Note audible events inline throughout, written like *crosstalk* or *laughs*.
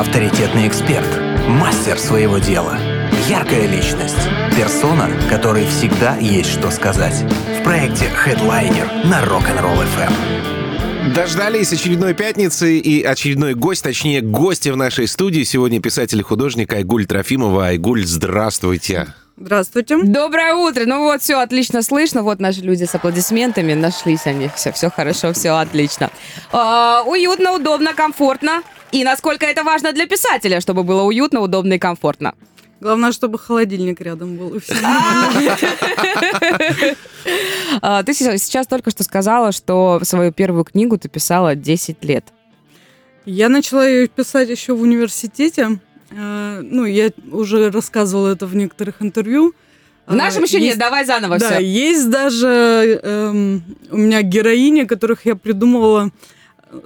авторитетный эксперт, мастер своего дела, яркая личность, персона, которой всегда есть что сказать. В проекте Headliner на Rock'n'Roll FM. Дождались очередной пятницы и очередной гость, точнее, гости в нашей студии. Сегодня писатель и художник Айгуль Трофимова. Айгуль, здравствуйте. Здравствуйте. Доброе утро. Ну вот, все отлично слышно. Вот наши люди с аплодисментами. Нашлись они. Все, все хорошо, все отлично. А, уютно, удобно, комфортно. И насколько это важно для писателя, чтобы было уютно, удобно и комфортно. Главное, чтобы холодильник рядом был. *laughs* А, Ты сейчас только что сказала, что свою первую книгу ты писала 10 лет. Я начала ее писать еще в университете. Э, Ну, я уже рассказывала это в некоторых интервью. В нашем А, еще нет, давай заново Да, все. есть даже эм, у меня героини, которых я придумывала.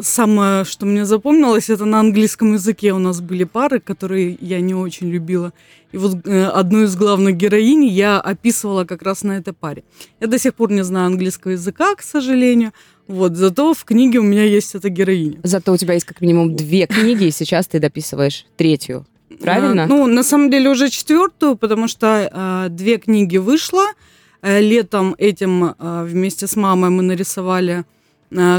Самое, что мне запомнилось, это на английском языке у нас были пары, которые я не очень любила. И вот э, одну из главных героинь я описывала как раз на этой паре. Я до сих пор не знаю английского языка, к сожалению. Вот, зато в книге у меня есть эта героиня. Зато у тебя есть как минимум две книги, и сейчас ты дописываешь третью. Правильно? А, ну, на самом деле уже четвертую, потому что а, две книги вышло. Э, Летом этим а, вместе с мамой мы нарисовали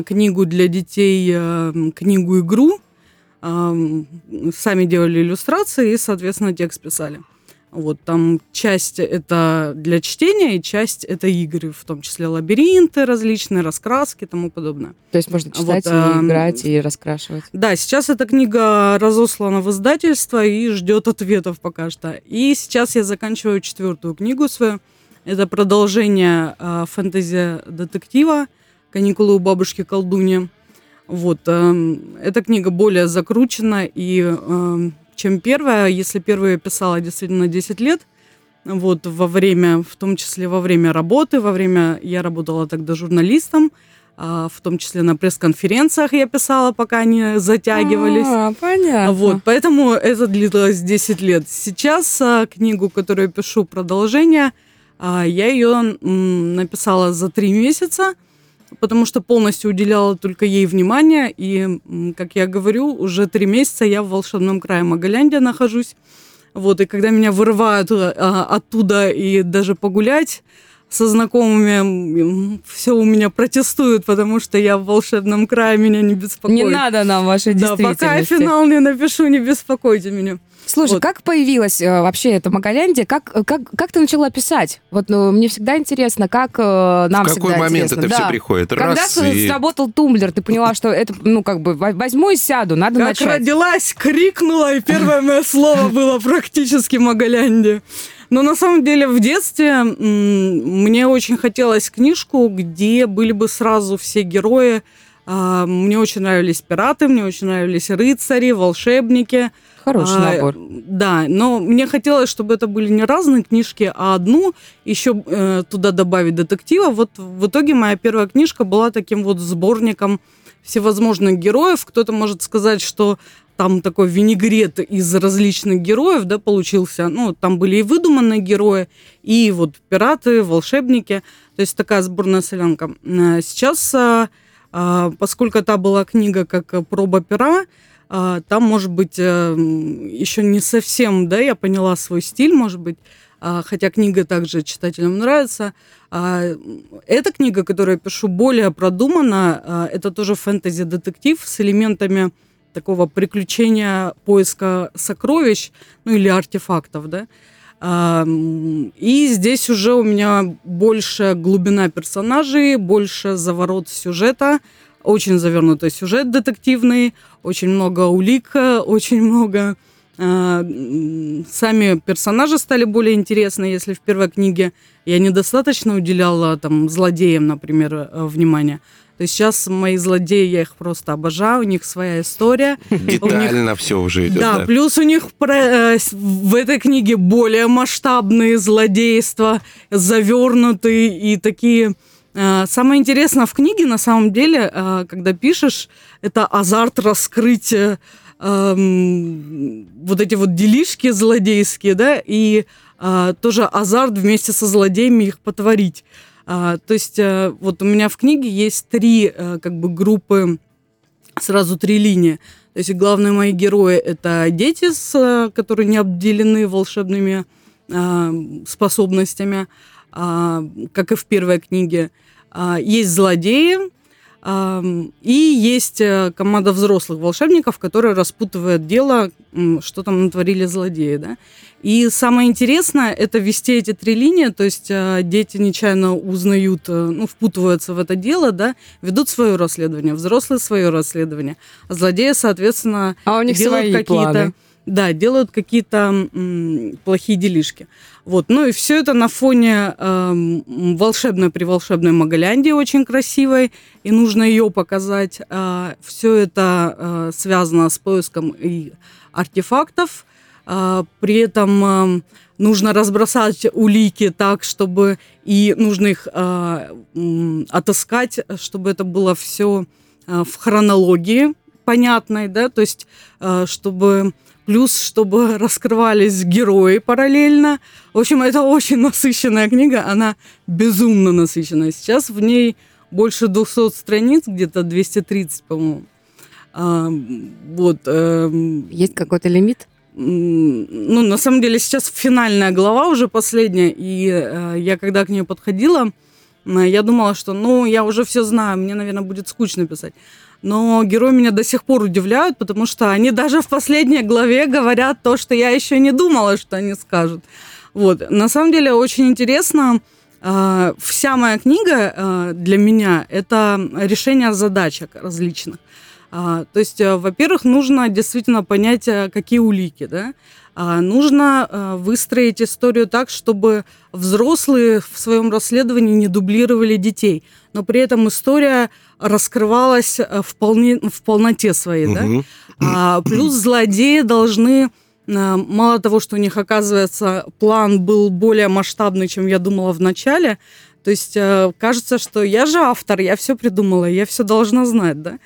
книгу для детей, м, книгу-игру. М, Сами делали иллюстрации и, соответственно, текст писали. Вот там часть это для чтения, и часть это игры, в том числе лабиринты различные, раскраски и тому подобное. То есть можно читать, Вот, и играть, и раскрашивать. Да, сейчас эта книга разослана в издательство и ждет ответов пока что. И сейчас я заканчиваю четвертую книгу свою. Это продолжение э, фэнтези-детектива «Каникулы у бабушки колдуньи». Вот, эм, эта книга более закручена, и, эм, чем первая. Если первую я писала действительно 10 лет, вот, во время, в том числе во время работы, во время, я работала тогда журналистом, а, в том числе на пресс-конференциях я писала, пока они затягивались. А, понятно. Вот, поэтому это длилось 10 лет. Сейчас а, книгу, которую я пишу, продолжение, а, я ее м, написала за три месяца, потому что полностью уделяла только ей внимание. И, как я говорю, уже три месяца я в волшебном крае Магаляндия нахожусь. Вот, и когда меня вырывают а, оттуда и даже погулять со знакомыми, все у меня протестуют, потому что я в волшебном крае, меня не беспокоит. Не надо нам вашей Да, пока я действительности. финал не напишу, не беспокойте меня. Слушай, Вот. как появилась э, вообще эта Магаляндия? Как, как, как ты начала писать? Вот ну, мне всегда интересно, как э, нам в какой всегда момент интересно. это Да. все приходит? Когда Раз и... сработал тумблер, ты поняла, что это, ну, как бы, во- возьму и сяду, надо Как начать. родилась, крикнула, и первое мое слово было практически Магалянди. Но на самом деле в детстве мне очень хотелось книжку, где были бы сразу все герои. А, Мне очень нравились пираты, мне очень нравились рыцари, волшебники. Хороший А, набор. Да, но мне хотелось, чтобы это были не разные книжки, а одну, еще э, туда добавить детектива. Вот в итоге моя первая книжка была таким вот сборником всевозможных героев. Кто-то может сказать, что там такой винегрет из различных героев, да, получился. Ну, там были и выдуманные герои, и вот пираты, волшебники. То есть такая сборная солянка. Э, Сейчас, а, поскольку это была книга как э, проба пера, а, там, может быть, еще не совсем, да, я поняла свой стиль, может быть, а, хотя книга также читателям нравится. А, Эта книга, которую я пишу, более продумана. А, Это тоже фэнтези-детектив с элементами такого приключения поиска сокровищ, ну или артефактов, да. И здесь уже у меня больше глубина персонажей, больше заворот сюжета, очень завернутый сюжет детективный, очень много улик, э, очень много... м, Сами персонажи стали более интересны, если в первой книге. Я недостаточно уделяла там злодеям, например, э, внимания, то сейчас мои злодеи, я их просто обожаю, у них своя история. *laughs* У них Детально все уже идет. да, плюс у них про- э, в этой книге более масштабные злодейства, завернутые и такие. э, Самое интересное в книге, на самом деле, э, когда пишешь, это азарт раскрытия эм, вот эти вот делишки злодейские, да, и э, тоже азарт вместе со злодеями их потворить. А, то есть э, вот у меня в книге есть три э, как бы группы, сразу три линии. То есть главные мои герои это дети, с, которые не обделены волшебными э, способностями, э, как и в первой книге. Э, есть злодеи, и есть э, команда взрослых волшебников, которые распутывают дело, что там натворили злодеи, да. И самое интересное – это вести эти три линии, то есть э, дети нечаянно узнают, э, ну, впутываются в это дело, да, ведут свое расследование, взрослые свое расследование, а злодеи, соответственно, а у них делают какие-то да, делают какие-то м, плохие делишки. Вот. Ну и все это на фоне э, волшебной приволшебной Магаляндии, очень красивой, и нужно ее показать. Э, все это э, связано с поиском и артефактов. Э, при этом э, нужно разбросать улики так, чтобы и нужно их э, отыскать, чтобы это было все э, в хронологии понятной, да, то есть э, чтобы плюс чтобы *laughs* раскрывались герои параллельно. В общем, это очень *laughs* насыщенная книга, она безумно насыщенная. Сейчас в ней больше 200 страниц, где-то 230, по-моему. А, вот. Э, Есть какой-то лимит? Ну, на самом деле, сейчас финальная глава уже последняя, и э, я когда к ней подходила, э, я думала, что, ну, я уже все знаю, мне, наверное, будет скучно писать но герои меня до сих пор удивляют, потому что они даже в последней главе говорят то, что я еще не думала, что они скажут. Вот. На самом деле очень интересно. А, вся моя книга а, для меня – это решение задачек различных. А, то есть, э, во-первых, нужно действительно понять, э, какие улики, да, нужно а, выстроить историю так, чтобы взрослые в своем расследовании не дублировали детей, но при этом история раскрывалась э, вполне, в полноте своей. Угу. Да? А, плюс злодеи должны э, мало того, что у них, оказывается, план был более масштабный, чем я думала в начале, то есть э, кажется, что я же автор, я все придумала, я все должна знать, да?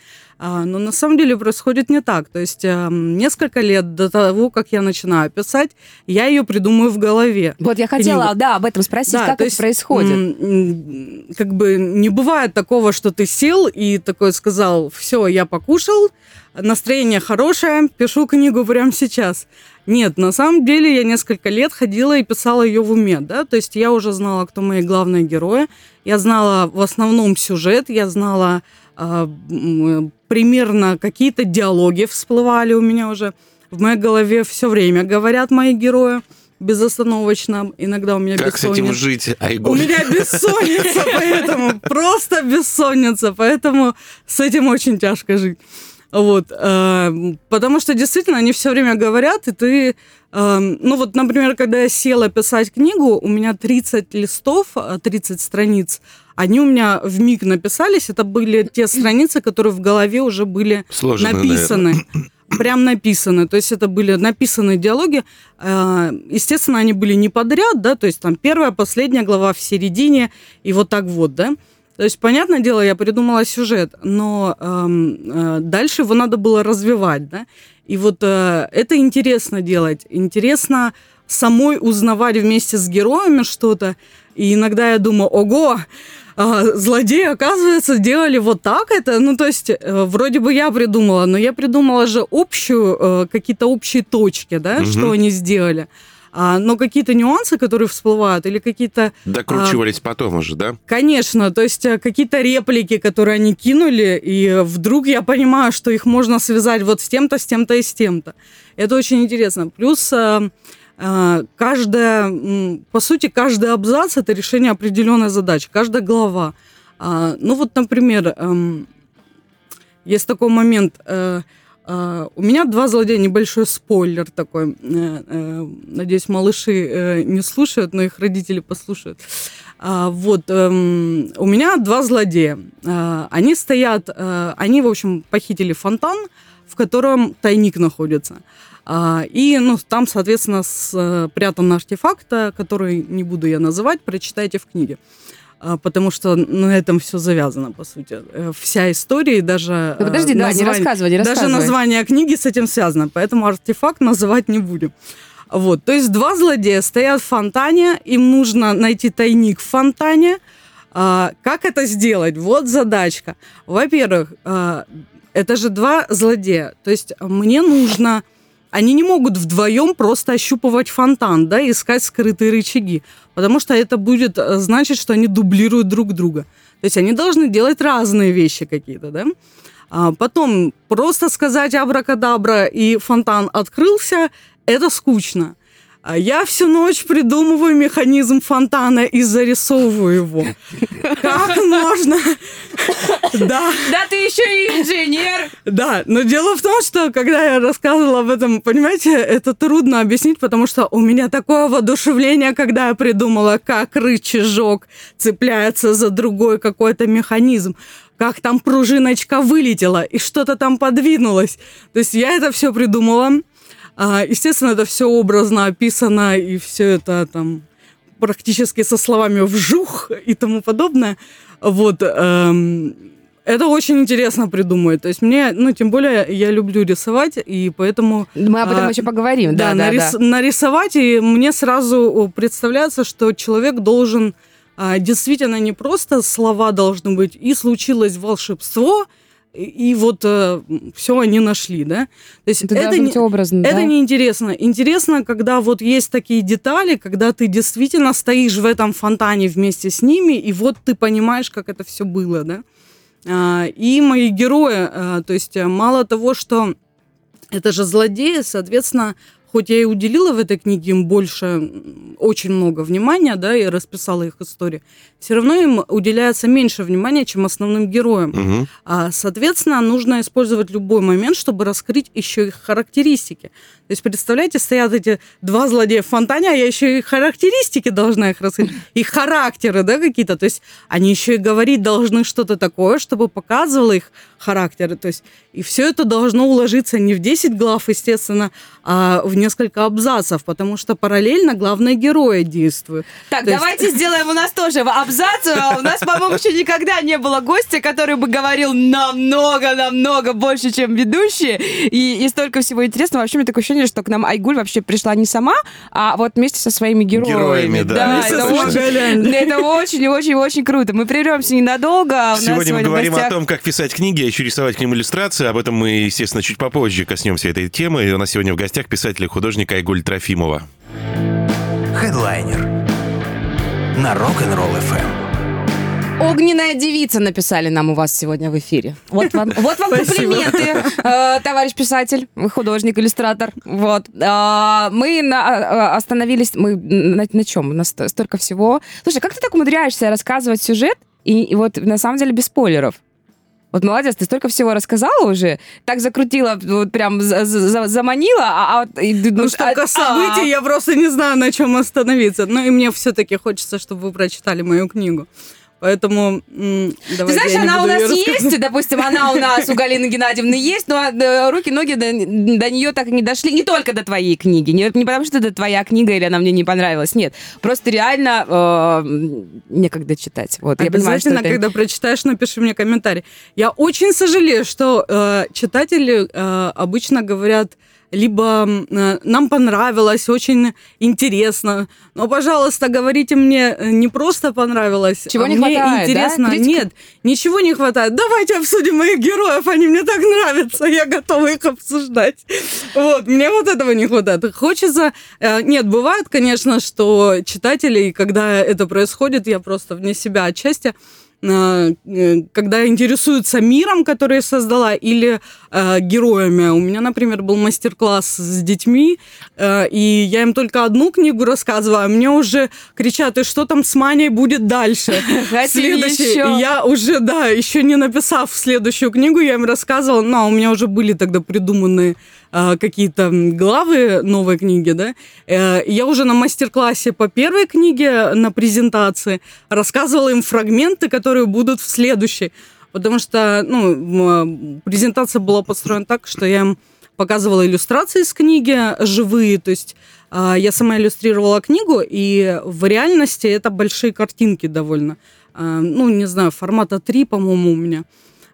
А, но на самом деле происходит не так. То есть эм, несколько лет до того, как я начинаю писать, я ее придумаю в голове. Вот я хотела, книгу. да, об этом спросить, да, как это есть, происходит. Как бы не бывает такого, что ты сел и такой сказал, все, я покушал, настроение хорошее, пишу книгу прямо сейчас. Нет, на самом деле я несколько лет ходила и писала ее в уме, да, то есть я уже знала, кто мои главные герои, я знала в основном сюжет, я знала а, примерно какие-то диалоги всплывали у меня уже. В моей голове все время говорят мои герои безостановочно. Иногда у меня как бессонница. Как с этим жить, Айгуль? У меня бессонница, *laughs* поэтому просто бессонница, поэтому с этим очень тяжко жить. Вот, э, потому что действительно они все время говорят, и ты, э, ну вот, например, когда я села писать книгу, у меня 30 листов, 30 э, страниц, они у меня в миг написались, это были те страницы, которые в голове уже были Сложно, написаны. Наверное. Прям написаны, то есть это были написанные диалоги. Э, естественно, они были не подряд, да, то есть там первая, последняя глава в середине, и вот так вот, да. То есть, понятное дело, я придумала сюжет, но эм, э, дальше его надо было развивать, да. И вот э, это интересно делать. Интересно самой узнавать вместе с героями что-то. И иногда я думаю, ого, а, злодеи, оказывается, делали вот так это. Ну, то есть, э, вроде бы я придумала, но я придумала же общую, э, какие-то общие точки, да, угу. что они сделали. А, но какие-то нюансы, которые всплывают, или какие-то... Докручивались а, потом уже, да? Конечно, то есть э, какие-то реплики, которые они кинули, и вдруг я понимаю, что их можно связать вот с тем-то, с тем-то и с тем-то. Это очень интересно. Плюс а, а, каждая, по сути, каждый абзац это решение определенной задачи, каждая глава. А, ну вот, например, эм, есть такой момент, э, Uh, у меня два злодея, небольшой спойлер такой. Uh, надеюсь, малыши не слушают, но их родители послушают. Вот, um, у меня два злодея. Они стоят, они, в общем, похитили фонтан, в котором тайник находится. И ну, там, соответственно, спрятан артефакт, который не буду я называть, прочитайте в книге. А, потому что на этом все завязано, по сути. Э, вся история и даже... Ну, подожди, название, да, не рассказывай, не рассказывай. Даже название книги с этим связано, поэтому артефакт называть не будем. Вот, то есть два злодея стоят в фонтане, им нужно найти тайник в фонтане. А, как это сделать? Вот задачка. Во-первых, а, это же два злодея. То есть мне нужно... Они не могут вдвоем просто ощупывать фонтан, да, искать скрытые рычаги, потому что это будет э, значить, что они дублируют друг друга. То есть они должны делать разные вещи какие-то, да. А потом просто сказать абракадабра и фонтан открылся, это скучно. А я всю ночь придумываю механизм фонтана и зарисовываю его. Как можно? Да. Да ты еще и инженер. Да, но дело в том, что когда я рассказывала об этом, понимаете, это трудно объяснить, потому что у меня такое воодушевление, когда я придумала, как рычажок цепляется за другой какой-то механизм как там пружиночка вылетела и что-то там подвинулось. То есть я это все придумала. А, естественно, это все образно описано, и все это там практически со словами «вжух» и тому подобное. Вот. Эм, это очень интересно придумать. То есть мне, ну, тем более, я люблю рисовать, и поэтому... Мы об этом а, еще поговорим, да, да, нарис, да. Нарисовать, и мне сразу представляется, что человек должен а, действительно не просто слова должны быть, и случилось волшебство, и вот э, все они нашли, да. То есть это, это не образно, это да? не интересно. Интересно, когда вот есть такие детали, когда ты действительно стоишь в этом фонтане вместе с ними, и вот ты понимаешь, как это все было, да. А, и мои герои, а, то есть мало того, что это же злодеи, соответственно, хоть я и уделила в этой книге им больше, очень много внимания, да, и расписала их историю, все равно им уделяется меньше внимания, чем основным героям. Угу. А, соответственно, нужно использовать любой момент, чтобы раскрыть еще их характеристики. То есть, представляете, стоят эти два злодея в фонтане, а я еще и характеристики должна их раскрыть, их характеры, да, какие-то. То есть, они еще и говорить должны что-то такое, чтобы показывало их характеры. То есть, и все это должно уложиться не в 10 глав, естественно, а в несколько абзацев, потому что параллельно главные герои действуют. Так, То давайте есть... *laughs* сделаем у нас тоже абзац. У нас, по-моему, еще никогда не было гостя, который бы говорил намного-намного больше, чем ведущие. И, и столько всего интересного. Вообще, у меня такое ощущение, что к нам Айгуль вообще пришла не сама, а вот вместе со своими героями. Героями, да. да это, очень, это очень-очень-очень круто. Мы прервемся ненадолго. Сегодня, сегодня мы говорим гостях... о том, как писать книги, а еще рисовать к ним иллюстрации. Об этом мы, естественно, чуть попозже коснемся этой темы. И у нас сегодня в гостях писатель и художник Айгуль Трофимова. Хедлайнер на Rock'n'Roll FM. Огненная девица написали нам у вас сегодня в эфире. Вот вам, вот вам комплименты, э, товарищ писатель, художник, иллюстратор. Вот. Э, мы на, э, остановились, мы на, на чем? У нас столько всего. Слушай, как ты так умудряешься рассказывать сюжет и, и вот на самом деле без спойлеров? Вот молодец, ты столько всего рассказала уже, так закрутила, вот прям за, за, заманила, а, а и, ну, ну столько а, событий, а, я просто не знаю, на чем остановиться. Ну и мне все-таки хочется, чтобы вы прочитали мою книгу. Поэтому Ты знаешь, она у нас есть, допустим, она у нас у Галины Геннадьевны есть, но э, руки-ноги до, до нее так и не дошли. Не только до твоей книги. Не, не потому, что это твоя книга или она мне не понравилась. Нет. Просто реально э, некогда читать. Вот, я понимаю, что это... когда прочитаешь, напиши мне комментарий. Я очень сожалею, что э, читатели э, обычно говорят либо э, нам понравилось, очень интересно. Но, пожалуйста, говорите мне, э, не просто понравилось, Чего а не мне хватает, интересно. Да? Нет, ничего не хватает. Давайте обсудим моих героев, они мне так нравятся, я готова их обсуждать. Вот, мне вот этого не хватает. Хочется... Э, нет, бывает, конечно, что читатели, когда это происходит, я просто вне себя отчасти Э, когда интересуются миром, который я создала, или э, героями. У меня, например, был мастер-класс с детьми, э, и я им только одну книгу рассказываю, а мне уже кричат, и что там с Маней будет дальше? *laughs* Следующий. Я уже, да, еще не написав следующую книгу, я им рассказывала, но у меня уже были тогда придуманные э, какие-то главы новой книги, да, э, я уже на мастер-классе по первой книге на презентации рассказывала им фрагменты, которые будут в следующей, потому что, ну, презентация была построена так, что я им показывала иллюстрации из книги живые, то есть э, я сама иллюстрировала книгу, и в реальности это большие картинки довольно, ну, не знаю, формата 3, по-моему, у меня.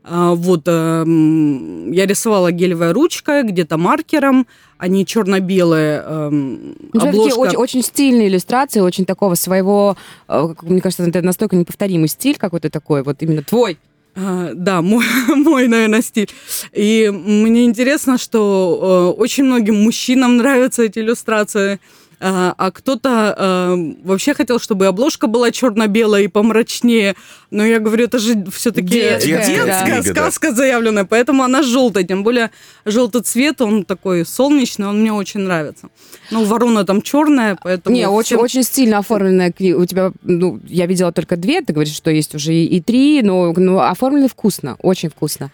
А, вот, эм, я рисовала гелевой ручкой, где-то маркером, они черно-белые. Эм, ну, обложка... очень, очень стильные иллюстрации, очень такого своего, э, мне кажется, это настолько неповторимый стиль какой-то такой, вот именно твой. А, да, мой, *laughs* мой, наверное, стиль. И мне интересно, что э, очень многим мужчинам нравятся эти иллюстрации. А, а кто-то э, вообще хотел, чтобы обложка была черно-белая и помрачнее. Но я говорю, это же все-таки Детская, детская, да. Сказка заявленная, поэтому она желтая. Тем более желтый цвет, он такой солнечный, он мне очень нравится. Ну, ворона там черная, поэтому... Не, очень, всем- очень стильно оформленная книга. У тебя, ну, я видела только две, ты говоришь, что есть уже и, и три, но, но оформлены вкусно, очень вкусно.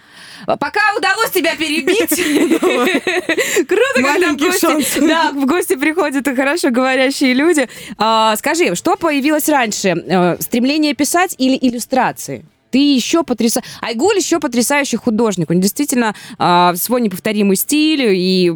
А Пока удалось тебя перебить. Круто, когда в гости, да, в гости приходят и хорошо говорящие люди. А, Скажи, что появилось раньше? Э, Стремление писать или иллюстрации? Ты еще потрясающий... Айгуль еще потрясающий художник. Он действительно а, свой неповторимый стиль. И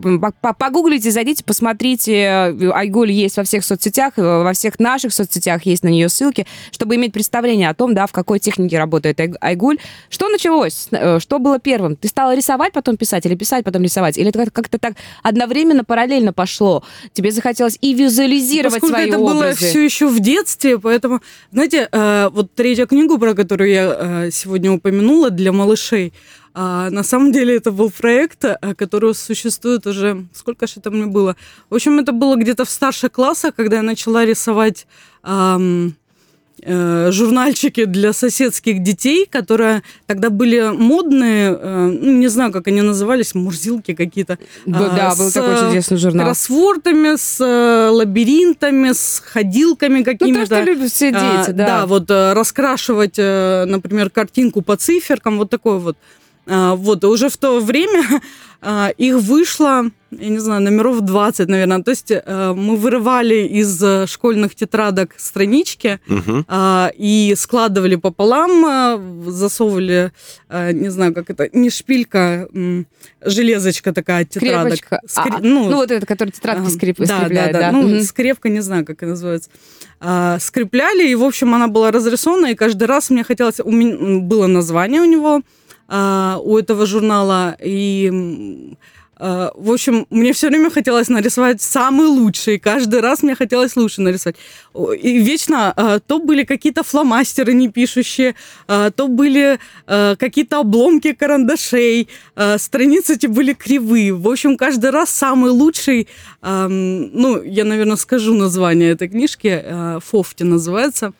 погуглите, зайдите, посмотрите. Айгуль есть во всех соцсетях, э, во всех наших соцсетях есть на нее ссылки, чтобы иметь представление о том, да, в какой технике работает Ай- Айгуль. Что началось? Э, Что было первым? Ты стала рисовать, потом писать, или писать, потом рисовать? Или это как- как-то так одновременно, параллельно пошло? Тебе захотелось и визуализировать Поскольку свои это было образы? все еще в детстве, поэтому, знаете, э, вот третья книгу, про которую я э, сегодня упомянула для малышей, а, на самом деле это был проект, э, который существует уже, сколько же это мне было? В общем, это было где-то в старших классах, когда я начала рисовать ам, э, журнальчики для соседских детей, которые тогда были модные, э, ну, не знаю, как они назывались, мурзилки какие-то. Да, а, да, был с, такой э, чудесный журнал. кроссвордами, с э, лабиринтами, с ходилками Ну, то, какими-то. что любят все дети, А, да. вот э, раскрашивать, э, например, картинку по циферкам, вот такой вот. А, Вот, и уже в то время *laughs* а, их вышло, я не знаю, номеров 20, наверное. То есть э, мы вырывали из э, школьных тетрадок странички а, и складывали пополам, а, засовывали, а, не знаю, как это, не шпилька, железочка такая от тетрадок. Скрепочка. Скре- А, ну, вот это, который тетрадки а, скреп... да, скрепляет, да, да. да. Ну, Мгм. скрепка, не знаю, как это называется. А, скрепляли, и, в общем, она была разрисована, и каждый раз мне хотелось... У меня было название у него, а, у этого журнала, и... а, в общем, мне все время хотелось нарисовать самый лучший. Каждый раз мне хотелось лучше нарисовать. И вечно а, то были какие-то фломастеры не пишущие, а, то были а, какие-то обломки карандашей, а, страницы эти были кривые. В общем, каждый раз самый лучший, ам, ну, я, наверное, скажу название этой книжки, а, «Фофти» называется.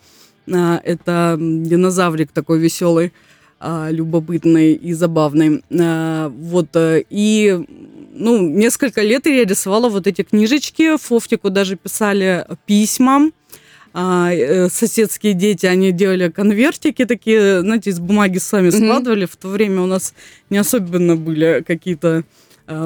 Это динозаврик такой веселый, а, любопытный и забавный. А, Вот, э, и ну, несколько лет я рисовала вот эти книжечки, Фофтику даже писали письма, а, э, соседские дети, они делали конвертики такие, знаете, из бумаги сами складывали. В то время у нас не особенно были какие-то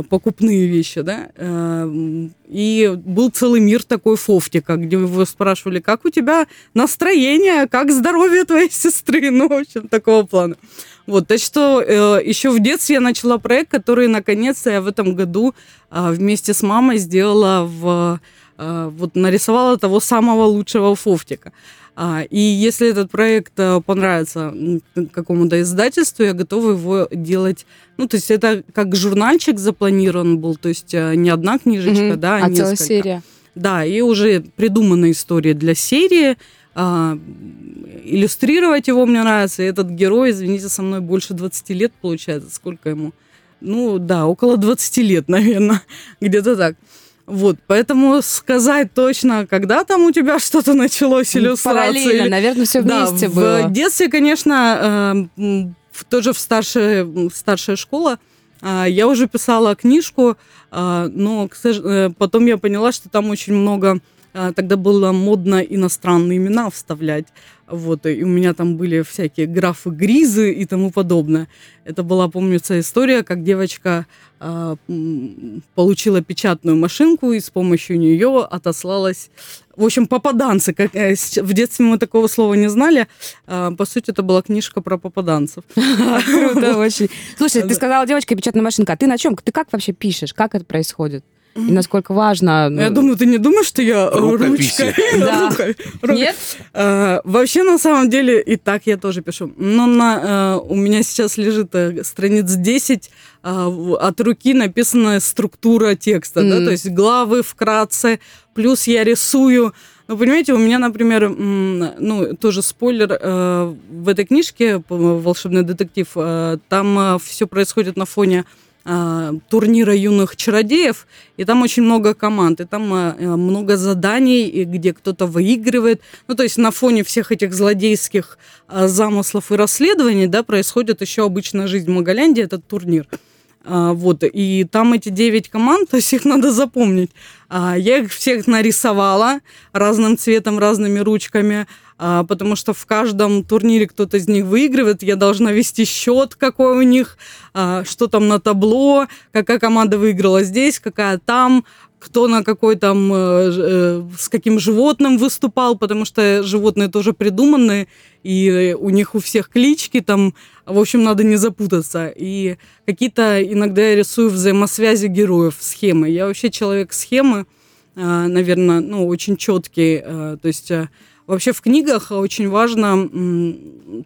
покупные вещи, да. М, И был целый мир такой Фофтика, где его спрашивали, как у тебя настроение, как здоровье твоей *laughs* сестры, ну, в общем, такого плана. Вот, так что э, еще в детстве я начала проект, который, наконец-то, я в этом году вместе с мамой сделала в... вот нарисовала того самого лучшего Фофтика. А, и если этот проект э, понравится какому-то издательству, я готова его делать. Ну, то есть это как журнальчик запланирован был, то есть э, не одна книжечка, Мгм. да, а, а целая серия. Да, и уже придумана история для серии. А, иллюстрировать его мне нравится. И этот герой, извините, со мной больше 20 лет получается. Сколько ему? Ну, да, около 20 лет, *laughs* наверное. Где-то так. Вот, поэтому сказать точно, когда там у тебя *laughs* что-то началось, иллюстрация. Параллельно, или- наверное, все да, вместе в было. детстве, конечно, э, в- тоже в старшая, м, старшая школа а, я уже писала книжку, а, но сож- э, потом я поняла, что там очень много а, тогда было модно иностранные имена вставлять. Вот, и у меня там были всякие графы Гризы и тому подобное. Это была, помнится, история, как девочка м, получила печатную машинку и с помощью нее отослалась. В общем, попаданцы. Как, э, в детстве мы такого слова не знали. А, по сути, это была книжка про попаданцев. *laughs* Круто *laughs* очень. Слушай, ты сказала, девочка, печатная машинка. А ты на чем? Ты как вообще пишешь? Как это происходит? И насколько важно? ну, Я думаю, ты не думаешь, что я ручкой? *laughs* Да. Нет? А, Вообще, на самом деле, и так я тоже пишу. Но на, э, у меня сейчас лежит э, страниц 10, а, в- от руки написана структура текста, да, то есть главы вкратце, плюс я рисую Ну, понимаете, у меня, например, ну, тоже спойлер, э, в этой книжке «Волшебный детектив», э, там все происходит на фоне турнира юных чародеев, и там очень много команд, и там э, много заданий, и где кто-то выигрывает. Ну, то есть на фоне всех этих злодейских э, замыслов и расследований, да, происходит еще обычная жизнь в Магаляндии, этот турнир. А, вот, и там эти 9 команд, то есть их надо запомнить. А, я их всех нарисовала разным цветом, разными ручками, а, потому что в каждом турнире кто-то из них выигрывает. Я должна вести счет, какой у них, что там на табло, какая команда выиграла здесь, какая там, кто на какой там, э, э, с каким животным выступал, потому что животные тоже придуманные, и у них у всех клички там, в общем, надо не запутаться. И какие-то иногда я рисую взаимосвязи героев, схемы. Я вообще человек схемы, э, наверное, ну, очень четкий, то есть Вообще в книгах очень важно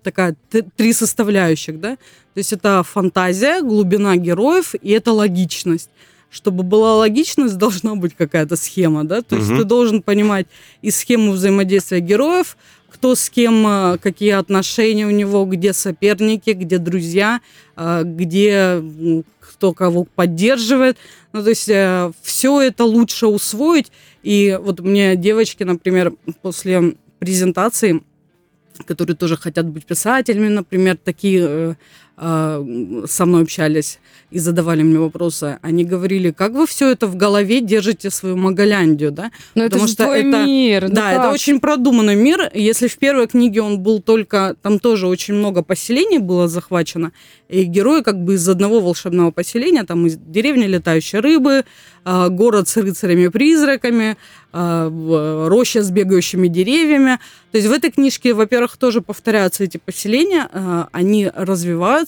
такая три составляющих, да, то есть это фантазия, глубина героев и это логичность чтобы была логичность, *laughs* должна быть какая-то схема, да, то есть угу. ты должен понимать и схему взаимодействия героев, кто с кем, э, какие отношения у него, где соперники, где друзья, э, где кто кого поддерживает. Ну, то есть э, все это лучше усвоить. И вот мне девочки, например, после презентации, которые тоже хотят быть писателями, например, такие со мной общались и задавали мне вопросы, они говорили, как вы все это в голове держите свою Магаляндию, да? Но Потому это что твой это мир. Да, это очень продуманный мир. Если в первой книге он был только, там тоже очень много поселений было захвачено, и герои как бы из одного волшебного поселения, там из деревни летающей рыбы, а, город с рыцарями-призраками, а, роща с бегающими деревьями. То есть в этой книжке, во-первых, тоже повторяются эти поселения, а, они развиваются,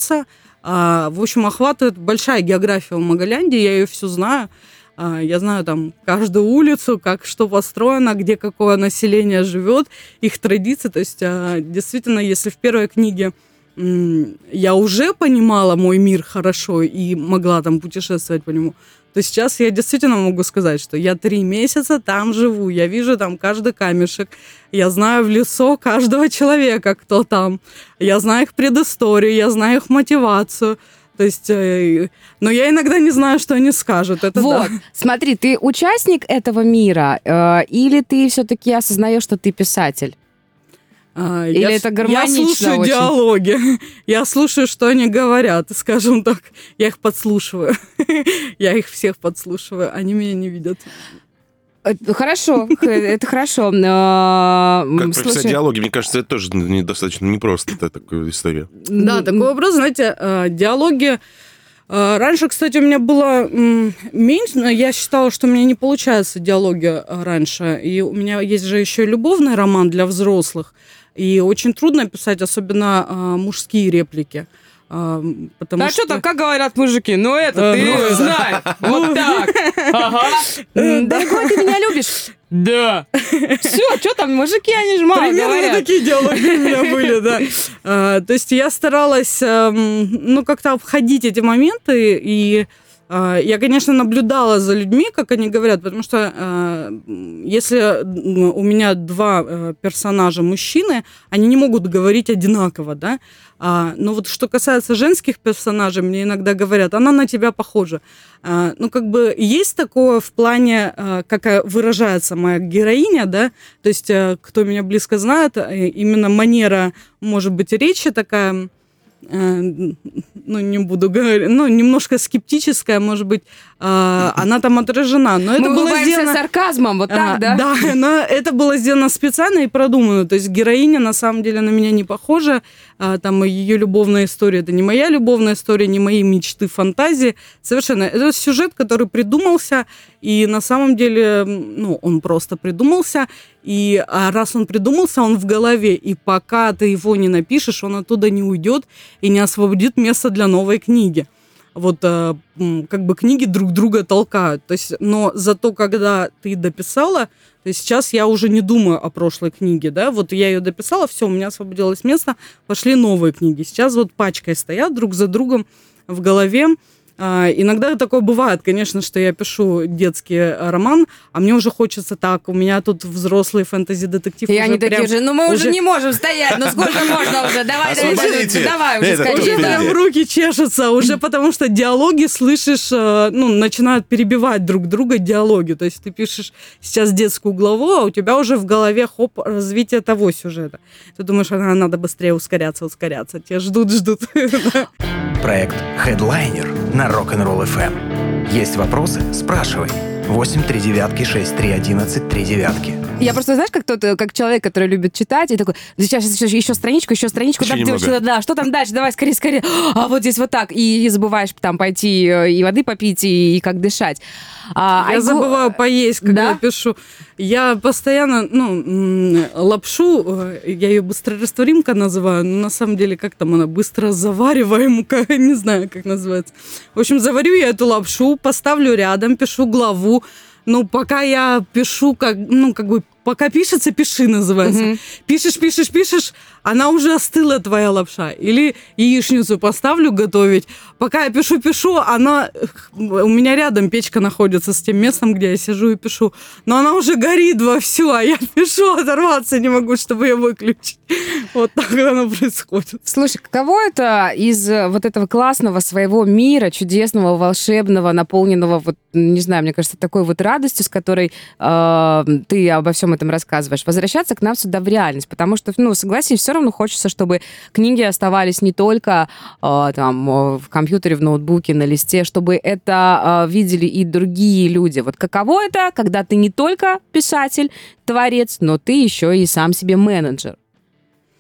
а, в общем, охватывает большая география в Магаляндии, я ее всю знаю. А, я знаю там каждую улицу, как что построено, где какое население живет, их традиции. То есть а, действительно, если в первой книге я уже понимала мой мир хорошо и могла там путешествовать по нему, то сейчас я действительно могу сказать, что я три месяца там живу, я вижу там каждый камешек, я знаю в лицо каждого человека, кто там, я знаю их предысторию, я знаю их мотивацию. То есть, э, но я иногда не знаю, что они скажут. Это вот, да. смотри, ты участник этого мира, э, или ты все-таки осознаешь, что ты писатель? А, Или я, это гармонично Я слушаю очень? диалоги. *laughs* Я слушаю, что они говорят, скажем так. Я их подслушиваю. *laughs* я их всех подслушиваю. Они меня не видят. Э, хорошо, *laughs* это хорошо. А, как прописать диалоги, мне кажется, это тоже недостаточно непросто, это такая история. Да, такой вопрос, знаете, э, диалоги... Э, раньше, кстати, у меня было меньше, но я считала, что у меня не получается диалоги раньше. И у меня есть же еще любовный роман для взрослых. И очень трудно писать, особенно э, мужские реплики. А, потому да что... что там, как говорят мужики, ну это ты ну, знаешь, вот так. *laughs* Ага. Дорогой, ты меня любишь? Да. Все, что там, мужики, они же мало Примерно говорят. такие диалоги у меня были, да. А, то есть я старалась, эм, ну, как-то обходить эти моменты и я, конечно, наблюдала за людьми, как они говорят, потому что э, если у меня два э, персонажа мужчины, они не могут говорить одинаково, да. А, но вот что касается женских персонажей, мне иногда говорят, она на тебя похожа. А, ну, как бы есть такое в плане, а, как выражается моя героиня, да, то есть, а, кто меня близко знает, именно манера, может быть, речи такая Э, ну, не буду говорить, ну, немножко скептическая, может быть, э, *laughs* она там отражена. Но это Мы было сделано... сарказмом, вот так, а, да? Да, но это было сделано специально и продумано. То есть героиня, на самом деле, на меня не похожа. А, там ее любовная история, это не моя любовная история, не мои мечты, фантазии. Совершенно. Это сюжет, который придумался, и на самом деле, ну, он просто придумался. И а раз он придумался, он в голове, и пока ты его не напишешь, он оттуда не уйдет и не освободит место для новой книги. Вот э, как бы книги друг друга толкают. То есть, но зато когда ты дописала, то есть сейчас я уже не думаю о прошлой книге, да, вот я ее дописала, все, у меня освободилось место, пошли новые книги. Сейчас вот пачкой стоят друг за другом в голове, иногда такое бывает, конечно, что я пишу детский э, роман, а мне уже хочется так, у меня тут взрослый фэнтези-детектив. И они такие же, ну мы уже не можем стоять, ну сколько можно уже, давай, давай, давай, уже Уже скорее. да. прям руки чешутся, уже потому что диалоги слышишь, э, ну, начинают перебивать друг друга диалоги. То есть ты пишешь сейчас детскую главу, а у тебя уже в голове хоп, развитие того сюжета. Ты думаешь, а, надо быстрее ускоряться, ускоряться. Тебя ждут, ждут. *laughs* Проект Headliner на Rock'n'Roll FM. Есть вопросы? Спрашивай. 8 3 девятки 6 3 11 3 девятки. Я просто, знаешь, как тот, э, как человек, который любит читать, и такой, «Да сейчас еще, еще страничку, еще страничку, Еще да, вообще, да, что там дальше, давай, скорее, скорее, а вот здесь вот так, и, и забываешь там пойти э, и воды попить, и, и как дышать. А, Я Айгу- забываю поесть, когда Да? я пишу. Я постоянно, ну, лапшу, э, я ее быстрорастворимка называю, но на самом деле, как там она, быстро завариваемка, *laughs* не знаю, как называется. В общем, заварю я эту лапшу, поставлю рядом, пишу главу, ну, пока я пишу, как, ну, как бы, пока пишется, пиши называется. Мгм. Пишешь, пишешь, пишешь, она уже остыла, твоя лапша. Или яичницу поставлю готовить. Пока я пишу, пишу, она... У меня рядом печка находится с тем местом, где я сижу и пишу. Но она уже горит вовсю, а я *laughs* пишу, оторваться не могу, чтобы ее выключить. Вот так оно происходит. Слушай, каково это из э, вот этого классного своего мира, чудесного, волшебного, наполненного, вот, не знаю, мне кажется, такой вот радостью, с которой э, ты обо всем этом рассказываешь, возвращаться к нам сюда в реальность? Потому что, ну, согласись, все равно хочется, чтобы книги оставались не только э, там в компьютере, в ноутбуке, на листе, чтобы это э, видели и другие люди. Вот каково это, когда ты не только писатель, творец, но ты еще и сам себе менеджер?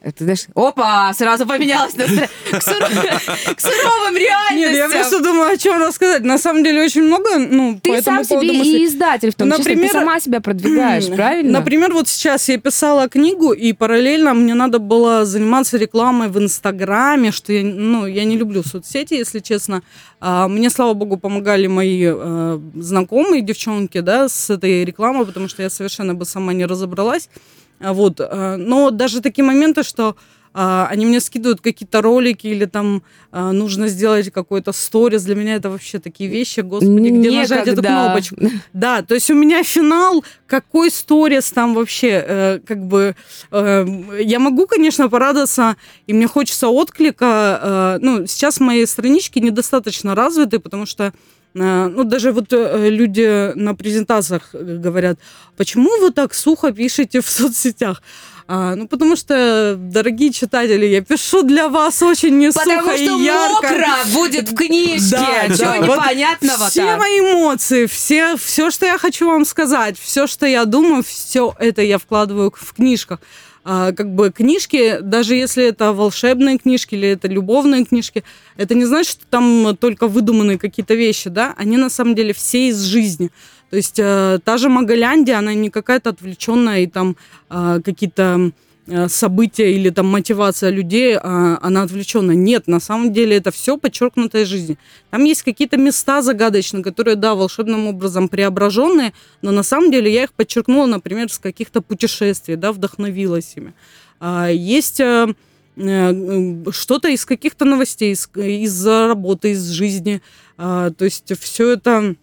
Это, знаешь, опа, сразу поменялось настроение. К, суров- к суровым реальностям. Нет, я просто думаю, о чем рассказать. На самом деле очень много, ну, по Ты этому сам себе мыслей. и издатель, в том числе. Например, Ты сама себя продвигаешь, *clears throat* правильно? Например, вот сейчас я писала книгу, и параллельно мне надо было заниматься рекламой в Инстаграме, что я, ну, я не люблю соцсети, если честно. А, Мне, слава богу, помогали мои э, знакомые девчонки, да, с этой рекламой, потому что я совершенно бы сама не разобралась. А, Вот. э, Но даже такие моменты, что а, они мне скидывают какие-то ролики или там а, нужно сделать какой-то сторис. Для меня это вообще такие вещи, господи, где нажать эту Некогда. кнопочку. Да, то есть у меня финал, какой сторис там вообще, э, как бы, э, я могу, конечно, порадоваться, и мне хочется отклика, э, ну, сейчас мои странички недостаточно развиты, потому что э, ну, даже вот э, люди на презентациях э, говорят, почему вы так сухо пишете в соцсетях? А, ну, потому что, дорогие читатели, я пишу для вас очень не Потому сухо что и ярко. мокро будет в книжке. Да, Чего да, вот непонятного все мои эмоции, все, все, что я хочу вам сказать, все, что я думаю, все это я вкладываю в книжках. А, как бы книжки, даже если это волшебные книжки или это любовные книжки, это не значит, что там только выдуманные какие-то вещи, да, они на самом деле все из жизни. То есть э, та же Магаляндия, она не какая-то отвлеченная и там э, какие-то события или там мотивация людей, а, она отвлеченная. Нет, на самом деле это все подчеркнутое из жизни. Там есть какие-то места загадочные, которые, да, волшебным образом преображенные, но на самом деле я их подчеркнула, например, с каких-то путешествий, да, вдохновилась ими. А, есть э, э, что-то из каких-то новостей, из, из работы, из жизни. А, то есть все это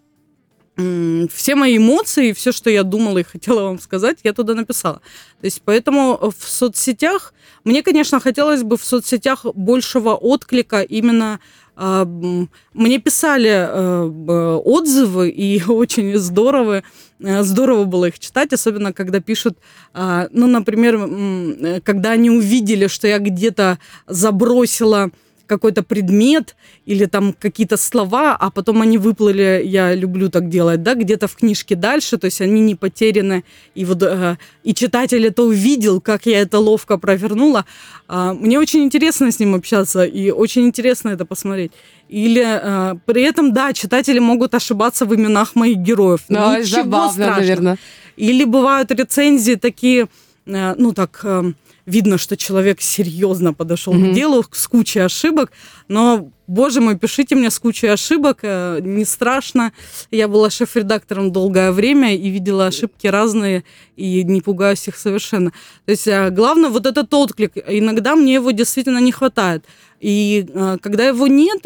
все мои эмоции, все, что я думала и хотела вам сказать, я туда написала. То есть поэтому в соцсетях, мне, конечно, хотелось бы в соцсетях большего отклика именно а, мне писали э, отзывы, и *laughs* очень здорово, э, здорово было их читать, особенно когда пишут, а, ну, например, э, когда они увидели, что я где-то забросила какой-то предмет или там какие-то слова, а потом они выплыли, я люблю так делать, да, где-то в книжке дальше, то есть они не потеряны, и вот э, и читатель это увидел, как я это ловко провернула. А, мне очень интересно с ним общаться, и очень интересно это посмотреть. Или э, при этом, да, читатели могут ошибаться в именах моих героев. Да, Ничего забавно, страшного. наверное. Или бывают рецензии такие, э, ну так, э, видно, что человек серьезно подошел Мгм. к делу с кучей ошибок, но, боже мой, пишите мне с кучей ошибок, э, не страшно. Я была шеф-редактором долгое время и видела ошибки разные, и не пугаюсь их совершенно. То есть э, главное вот этот отклик. Иногда мне его действительно не хватает. И э, когда его нет,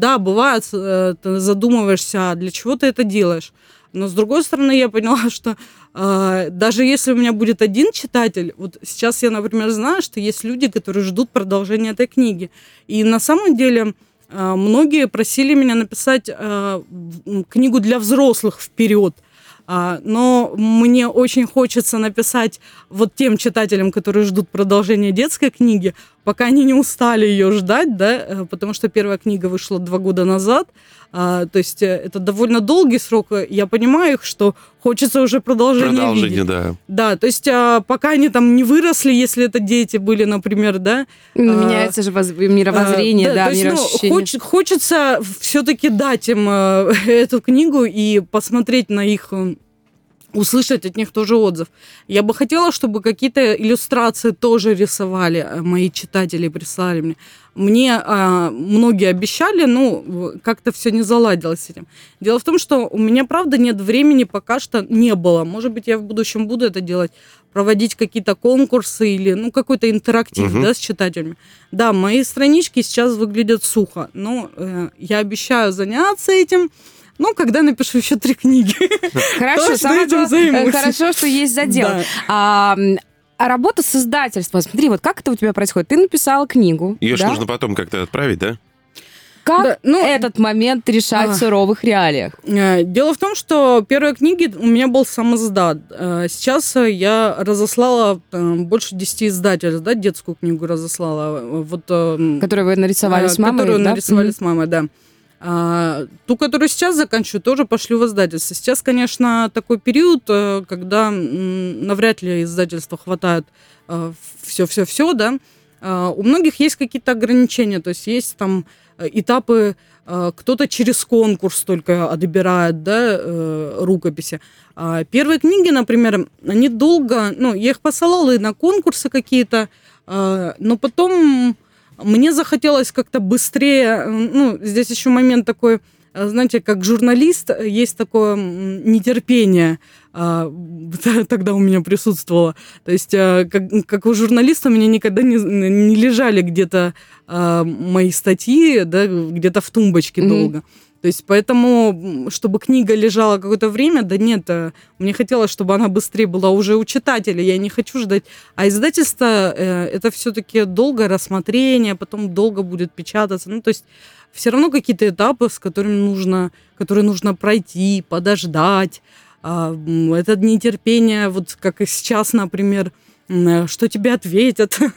да, бывает, ты задумываешься, а для чего ты это делаешь. Но с другой стороны, я поняла, что э, даже если у меня будет один читатель, вот сейчас я, например, знаю, что есть люди, которые ждут продолжения этой книги. И на самом деле э, многие просили меня написать э, книгу для взрослых вперед. А, но мне очень хочется написать вот тем читателям, которые ждут продолжения детской книги, пока они не устали ее ждать, да, э, потому что первая книга вышла два года назад, а, то есть э, это довольно долгий срок. Я понимаю их, что хочется уже продолжения Продолжение, видеть. да. Да, то есть а, пока они там не выросли, если это дети были, например, да, Ну, А, Меняется же воз- мировоззрение, а, да, то есть, ну, хоч- хочется все-таки дать им э, *laughs* эту книгу и посмотреть на их, услышать от них тоже отзыв. Я бы хотела, чтобы какие-то иллюстрации тоже рисовали, э, мои читатели прислали мне. Мне а, многие обещали, ну, в- как-то все не заладилось с этим. Дело в том, что у меня, правда, нет времени пока что не было. Может быть, я в будущем буду это делать, проводить какие-то конкурсы или, ну, какой-то интерактив, Мгм. да, с читателями. Да, мои странички сейчас выглядят сухо, но э, я обещаю заняться этим, ну, когда напишу еще три книги. Хорошо, самое главное, э, хорошо, что есть задел. Да. А, а работа с издательством, смотри, вот как это у тебя происходит? Ты написала книгу, Ее же да? нужно потом как-то отправить, да? Как Да, ну, этот момент решать А. в суровых реалиях? Э, Дело в том, что первые книги у меня был сам издат. Э, Сейчас я разослала больше 10 издательств, да, детскую книгу разослала. Вот, Которые вы нарисовали с мамой, Которую да? нарисовали Мгм. с мамой, да. А, ту, которую сейчас заканчиваю, тоже пошлю в издательство. Сейчас, конечно, такой период, э, когда навряд ли издательства хватает все-все-все, да. А, У многих есть какие-то ограничения, то есть есть там э, этапы, э, кто-то через конкурс только отбирает, да, э, рукописи. А первые книги, например, они долго, ну, я их посылала и на конкурсы какие-то, а, но потом мне захотелось как-то быстрее, ну, здесь еще момент такой, э, знаете, как журналист, э, есть такое нетерпение, а, *laughs* тогда у меня присутствовало. То есть, э, как, как у журналиста, у меня никогда не, не лежали где-то а, мои статьи, да, где-то в тумбочке Мгм. долго. То есть, поэтому, чтобы книга лежала какое-то время, да нет, э, мне хотелось, чтобы она быстрее была уже у читателя, я не хочу ждать. А издательство э, это все-таки долгое рассмотрение, потом долго будет печататься. Ну, то есть все равно какие-то этапы, с которыми нужно, которые нужно пройти, подождать. М, это нетерпение, вот как и сейчас, например, э, что тебе ответят. *laughs*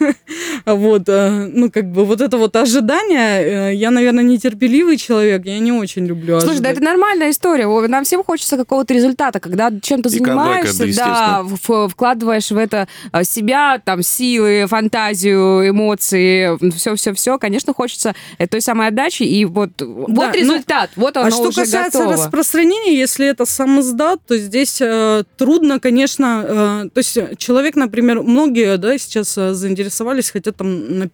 Вот, э, ну, как бы вот это вот ожидание, э, я, наверное, нетерпеливый человек, я не очень люблю Слушай, да ожидать. это нормальная история. Нам всем хочется какого-то результата, когда чем-то занимаешься, да, да, вкладываешь в это себя, там, силы, фантазию, эмоции, все-все-все. Конечно, хочется э, той самой отдачи, и вот, вот ну, результат, вот оно А что уже касается готово. распространения, если это сам издат, то здесь э, трудно, конечно, э, то есть человек, например, многие, да, сейчас э, заинтересовались, хотят там,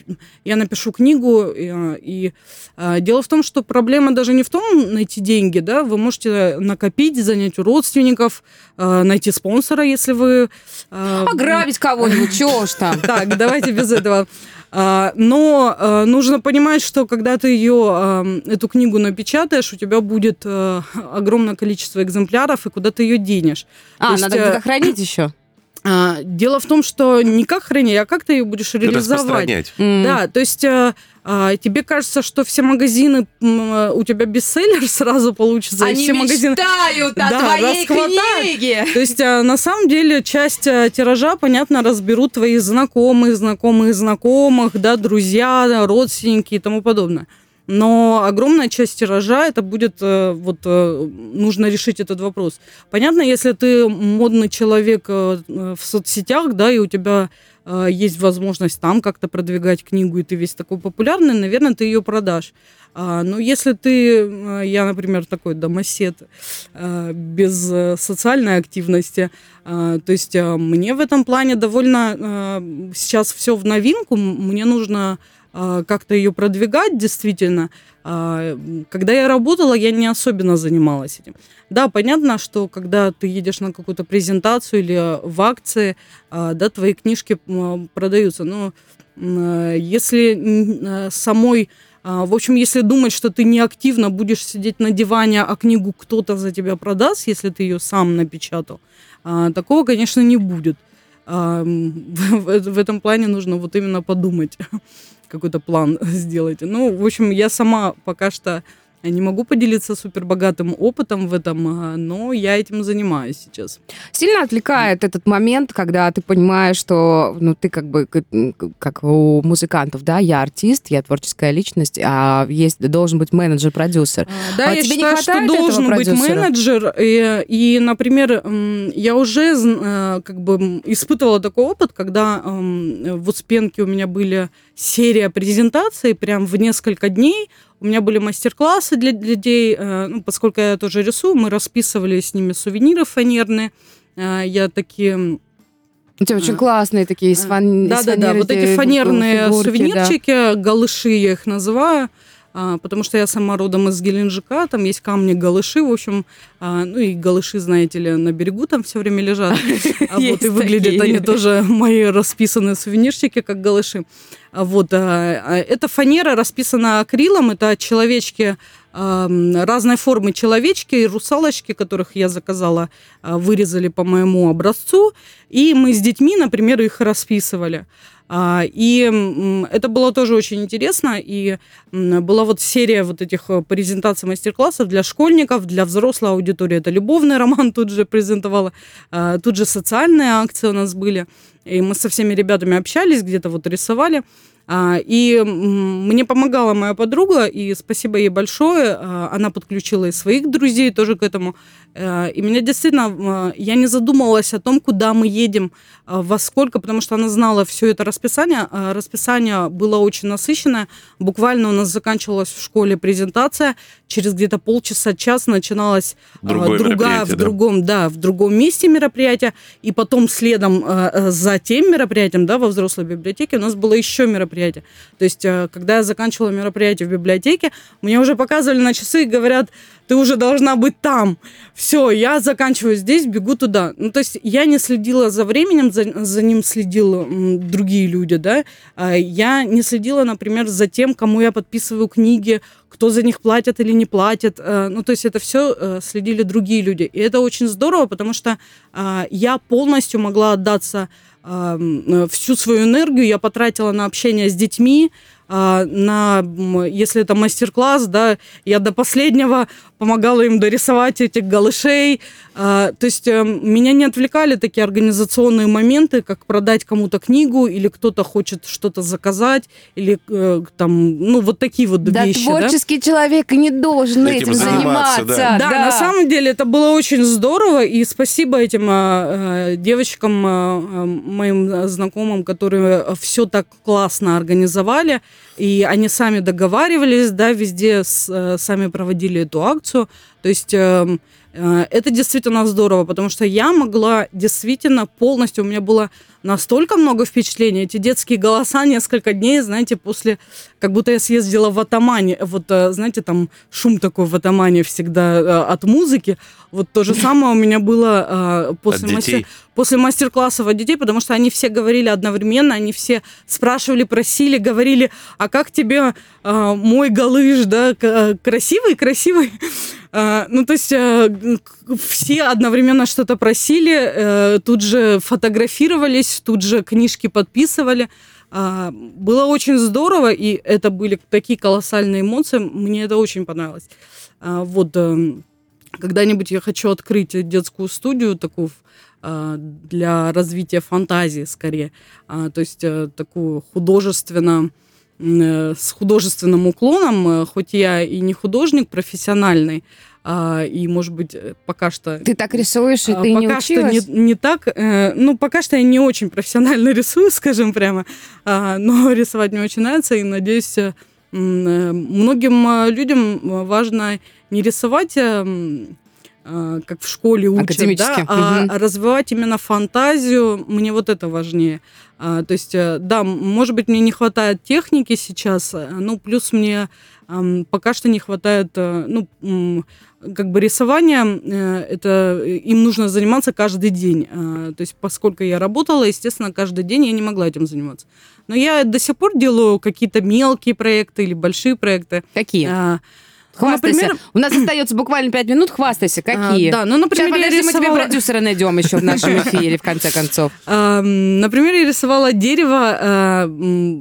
я напишу книгу, э, и э, дело в том, что проблема даже не в том найти деньги, да, вы можете накопить, занять у родственников, найти спонсора, если вы... Ограбить кого-нибудь, чего уж там. *laughs* так, давайте без этого. Но нужно понимать, что когда ты ее, эту книгу напечатаешь, у тебя будет огромное количество экземпляров, и куда ты ее денешь. То А, есть, надо э, где-то хранить еще. А, Дело в том, что не как хранить, а как ты ее будешь реализовать. Распространять. Да, то есть э, а, тебе кажется, что все магазины, м, у тебя бестселлер *laughs* сразу получится, и Они все магазины... мечтают о Да, твоей расхватают. книге. То есть, э, на самом деле, часть э, тиража, понятно, разберут твои знакомые, знакомые знакомых, да, друзья, родственники и тому подобное. Но огромная часть тиража это будет э, вот э, нужно решить этот вопрос. Понятно, если ты модный человек э, в соцсетях, да, и у тебя есть возможность там как-то продвигать книгу, и ты весь такой популярный, наверное, ты ее продашь. А, но если ты, я, например, такой домосед без социальной активности, то есть мне в этом плане довольно сейчас все в новинку, мне нужно как-то ее продвигать действительно. А, Когда я работала, я не особенно занималась этим. Да, понятно, что когда ты едешь на какую-то презентацию или в акции, а, да, твои книжки продаются. Но если самой а, В общем, если думать, что ты не активно будешь сидеть на диване, а книгу кто-то за тебя продаст, если ты ее сам напечатал, а, такого, конечно, не будет. А, *laughs* в этом плане нужно вот именно подумать, *laughs* какой-то план *laughs* сделать. Ну, в общем, я сама пока что не могу поделиться супер богатым опытом в этом, а, но я этим занимаюсь сейчас. Сильно отвлекает этот момент, когда ты понимаешь, что ну, ты как бы, как- у музыкантов, да, я артист, я творческая личность, а есть должен быть менеджер-продюсер. А, Да, А я тебе не считаю, что хватает этого должен быть менеджер. И, и, например, я уже э, как бы испытывала такой опыт, когда в Успенке у меня были серия презентаций прям в несколько дней. У меня были мастер-классы для людей, э, ну, поскольку я тоже рисую, мы расписывали с ними сувениры фанерные. Э, Я такие У тебя очень А. классные такие из фан... из да, да, да. фанеры Вот эти фанерные фигурки, да. сувенирчики, галыши я их называю, потому что я сама родом из Геленджика, там есть камни галыши, в общем, а, ну и галыши, знаете ли, на берегу там все время лежат. *laughs* А вот и выглядят они тоже мои расписанные сувенирчики, как галыши. А Вот, а, а, эта фанера расписана акрилом, это человечки а, разной формы человечки и русалочки, которых я заказала, а, вырезали по моему образцу, и мы с детьми, например, их расписывали. А, И это было тоже очень интересно, и была вот серия вот этих э, презентаций мастер-классов для школьников, для взрослой аудитории. Это любовный роман *laughs* тут же презентовала, а, тут же социальные акции у нас были, и мы со всеми ребятами общались, где-то вот рисовали. А, И мне помогала моя подруга, и спасибо ей большое. а, Она подключила и своих друзей тоже к этому. Э, И меня действительно, э, я не задумывалась о том, куда мы едем, э, во сколько, потому что она знала все это расписание. А Расписание было очень насыщенное. Буквально у нас заканчивалась в школе презентация. Через где-то полчаса, час начиналась Другое другая в да? другом, да, в другом месте мероприятие. И потом следом за тем мероприятием, да, во взрослой библиотеке у нас было еще мероприятие. То есть, э, когда я заканчивала мероприятие в библиотеке, мне уже показывали на часы и говорят, ты уже должна быть там. Все, я заканчиваю здесь, бегу туда. Ну, то есть я не следила за временем, за, за ним следили м, другие люди, да. А Я не следила, например, за тем, кому я подписываю книги, кто за них платит или не платит. Э, Ну, то есть это все следили другие люди. И это очень здорово, потому что а, я полностью могла отдаться э, всю свою энергию я потратила на общение с детьми, а, на, если это мастер-класс, да, я до последнего помогала им дорисовать этих голышей. А, То есть э, меня не отвлекали такие организационные моменты, как продать кому-то книгу, или кто-то хочет что-то заказать, или э, там, ну, вот такие вот Да, вещи. да. творческий человек не должен Этим этим, заниматься, заниматься. да. Да, на самом деле это было очень здорово, и спасибо этим а, девочкам, моим знакомым, которые все так классно организовали, и они сами договаривались, да, везде с- э, сами проводили эту акцию. То есть эм, э, это действительно здорово, потому что я могла действительно полностью, у меня было настолько много впечатлений, эти детские голоса несколько дней, знаете, после, как будто я съездила в Атамане, вот, э, знаете, там шум такой в Атамане всегда э, от музыки, вот то же самое у меня было э, после, мастер- после мастер-классов от детей, потому что они все говорили одновременно, они все спрашивали, просили, говорили, а как тебе э, мой галыш, да, красивый, красивый? Э, ну, то есть э, все одновременно что-то просили, э, тут же фотографировались, тут же книжки подписывали. А, Было очень здорово, и это были такие колоссальные эмоции, мне это очень понравилось. А, Вот, эм, когда-нибудь я хочу открыть детскую студию такую а, для развития фантазии скорее, А, то есть э, такую э, с художественным уклоном, э, хоть я и не художник профессиональный, а, и, может быть, э, пока что... Ты так рисуешь, и а, ты не пока что училась? не, не так. э, ну, пока что я не очень профессионально *laughs* рисую, скажем прямо, а, но *laughs* рисовать мне очень нравится, и надеюсь, э, э, многим э, людям важно не рисовать э, как в школе учат, да, а мгм. развивать именно фантазию, мне вот это важнее. А, то есть, э, да, может быть, мне не хватает техники сейчас, э, ну, плюс мне пока что не хватает, э, ну, как бы рисования, это им нужно заниматься каждый день. А, То есть, поскольку я работала, естественно, каждый день я не могла этим заниматься. Но я до сих пор делаю какие-то мелкие проекты или большие проекты. Какие? А, ну, Хвастайся. например, У нас *clears throat* остается буквально пять минут, хвастайся. Какие? а, да, ну, например, Сейчас, я подожди, мы тебе рисовала- продюсера найдем еще в нашем *laughs* эфире, в конце концов. Например, я рисовала дерево, а,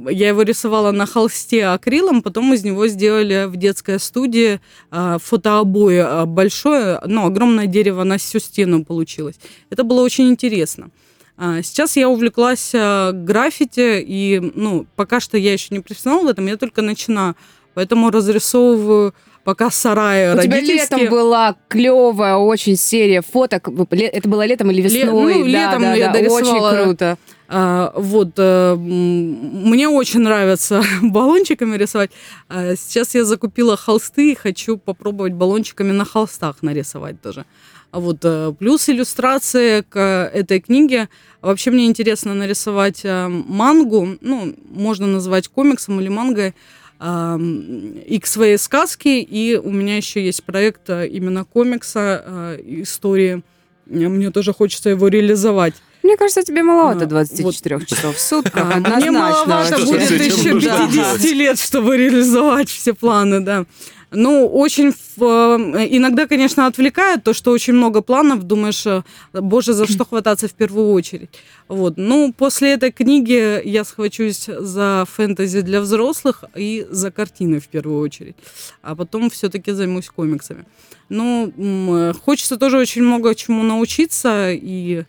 я его рисовала на холсте акрилом, потом из него сделали в детской студии а, фотообои а, большое, ну, огромное дерево на всю стену получилось. Это было очень интересно. А, Сейчас я увлеклась а, граффити, и, ну, пока что я еще не профессионал в этом, я только начинаю, поэтому разрисовываю пока сараи У тебя летом была клевая очень серия фоток. Ле- Это было летом или Ле- весной? ну, Да, летом да, я да, дорисовала. Очень круто. А, вот, м, мне очень нравится *laughs* баллончиками рисовать. А, сейчас я закупила холсты и хочу попробовать баллончиками на холстах нарисовать тоже. А вот, э, плюс иллюстрации к этой книге. Вообще мне интересно нарисовать э, мангу, ну, можно назвать комиксом или мангой, а, и к своей сказке, и у меня еще есть проект э, именно комикса, э, истории. Мне тоже хочется его реализовать. Мне кажется, тебе маловато А, 24 часов в сутках. Однозначно. Мне маловато будет еще нужно 50 делать? лет, чтобы реализовать все планы, да. Ну, очень э, иногда, конечно, отвлекает то, что очень много планов, думаешь, э, боже, за что хвататься в первую очередь. Вот. Ну, после этой книги я схвачусь за фэнтези для взрослых и за картины в первую очередь. А потом все-таки займусь комиксами. Ну, э, хочется тоже очень много чему научиться и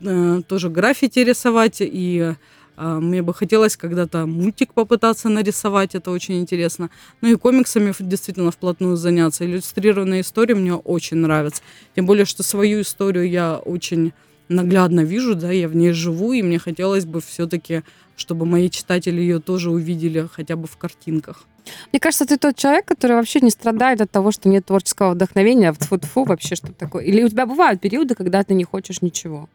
э, тоже граффити рисовать, и а, мне бы хотелось когда-то мультик попытаться нарисовать, это очень интересно. Ну и комиксами действительно вплотную заняться. Иллюстрированные истории мне очень нравятся. Тем более, что свою историю я очень наглядно вижу, да, я в ней живу, и мне хотелось бы все-таки, чтобы мои читатели ее тоже увидели хотя бы в картинках. Мне кажется, ты тот человек, который вообще не страдает от того, что нет творческого вдохновения, тфу вообще что-то такое. Или у тебя бывают периоды, когда ты не хочешь ничего?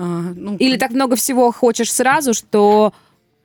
А, ну, Или так много всего хочешь сразу, что,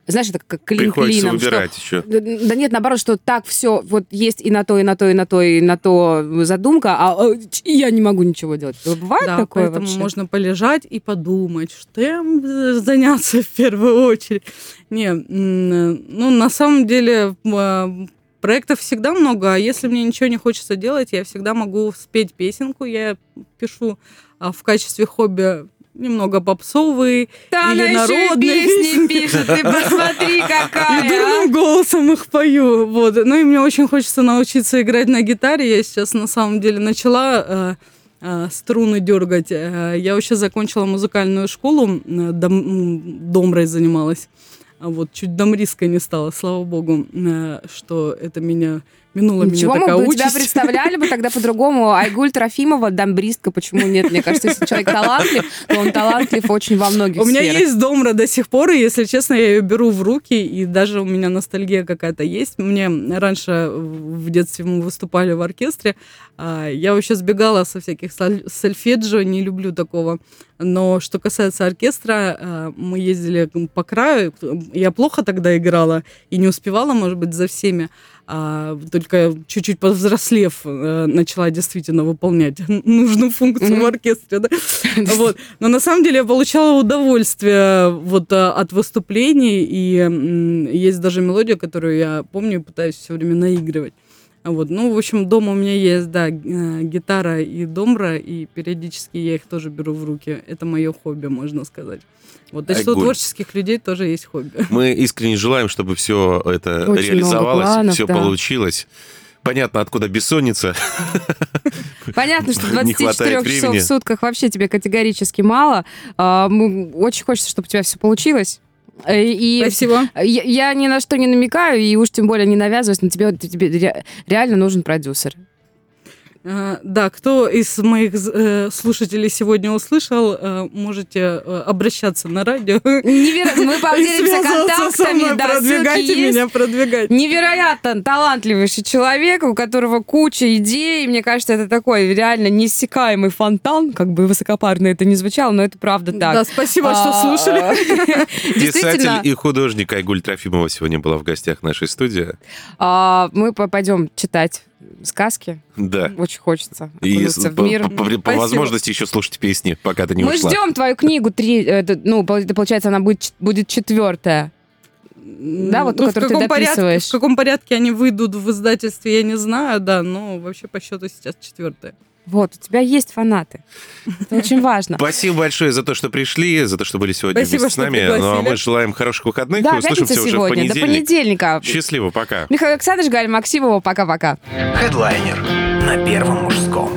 знаешь, это как клин Приходится клином. что- еще. Да нет, наоборот, что так все, вот есть и на то, и на то, и на то, и на то задумка, а ч- я не могу ничего делать. Бывает Да, такое поэтому вообще? можно полежать и подумать, что им заняться в первую очередь. Не, ну, на самом деле, м, проектов всегда много, а если мне ничего не хочется делать, я всегда могу спеть песенку, я пишу а, в качестве хобби немного попсовые, Да, или она еще и народные песни *laughs* пишет, ты посмотри, и какая. а. дурным голосом их пою. Вот. Ну и мне очень хочется научиться играть на гитаре. Я сейчас на самом деле начала э, э, струны дергать. Э, Я вообще закончила музыкальную школу, дом, домрой занималась. Вот чуть домристкой не стала, слава богу, что это меня минула Ничего, меня мы такая бы тебя представляли бы тогда по-другому. *laughs* Айгуль Трофимова, дамбристка, почему нет? Мне кажется, если человек талантлив, то он талантлив очень во многих У меня сферах. есть домра до сих пор, и, если честно, я ее беру в руки, и даже у меня ностальгия какая-то есть. Мне раньше в детстве мы выступали в оркестре, а, я вообще сбегала со всяких соль- сольфеджио, не люблю такого. Но что касается оркестра, а, мы ездили по краю, я плохо тогда играла и не успевала, может быть, за всеми, а только чуть-чуть повзрослев э, начала действительно выполнять *laughs* нужную функцию в Мгм. оркестре, да? *laughs* Вот. Но на самом деле я получала удовольствие вот а, от выступлений, и есть даже мелодия, которую я помню и пытаюсь все время наигрывать. А Вот. Ну, в общем, дома у меня есть, да, э, гитара и домбра, и периодически я их тоже беру в руки. Это мое хобби, можно сказать. Вот. Так что у творческих людей тоже есть хобби. Мы искренне желаем, чтобы все это Очень реализовалось, много планов, все да. получилось. Понятно, откуда бессонница. Понятно, что *laughs* Не 24 хватает часов в сутках вообще тебе категорически мало. А, Очень хочется, чтобы у тебя все получилось. Э, И Спасибо. я, я ни на что не намекаю, и уж тем более не навязываюсь, но тебе, тебе ре- реально нужен продюсер. Э, Да, кто из моих э, слушателей сегодня услышал, э, можете обращаться на радио. Невероятно. Мы *laughs* поделимся контактами, мной, да, продвигайте есть. меня, продвигайте. Невероятно талантливейший человек, у которого куча идей. Мне кажется, это такой реально неиссякаемый фонтан, как бы высокопарно это не звучало, но это правда так. Да, спасибо, что А, слушали. *laughs* Писатель Действительно, и художник Айгуль Трофимова сегодня была в гостях нашей студии. а, мы по- пойдем читать сказки. Да. Очень хочется И в мир. по- по- по возможности еще слушать песни, пока ты не Мы ушла. ждем твою книгу, три, э, это, ну, получается, она будет, будет четвертая. Да, вот Ну, в которую ты каком порядке-. В каком порядке они выйдут в издательстве, я не знаю, да, но вообще по счету сейчас четвертая. Вот, у тебя есть фанаты. Это очень важно. Спасибо большое за то, что пришли, за то, что были сегодня Спасибо, вместе с нами. Ну, а мы желаем хороших выходных Да, и услышимся уже в сегодня, до понедельник. понедельника. Счастливо, пока. Михаил Александрович, Галь Максимова, пока-пока. Хедлайнер на Первом мужском.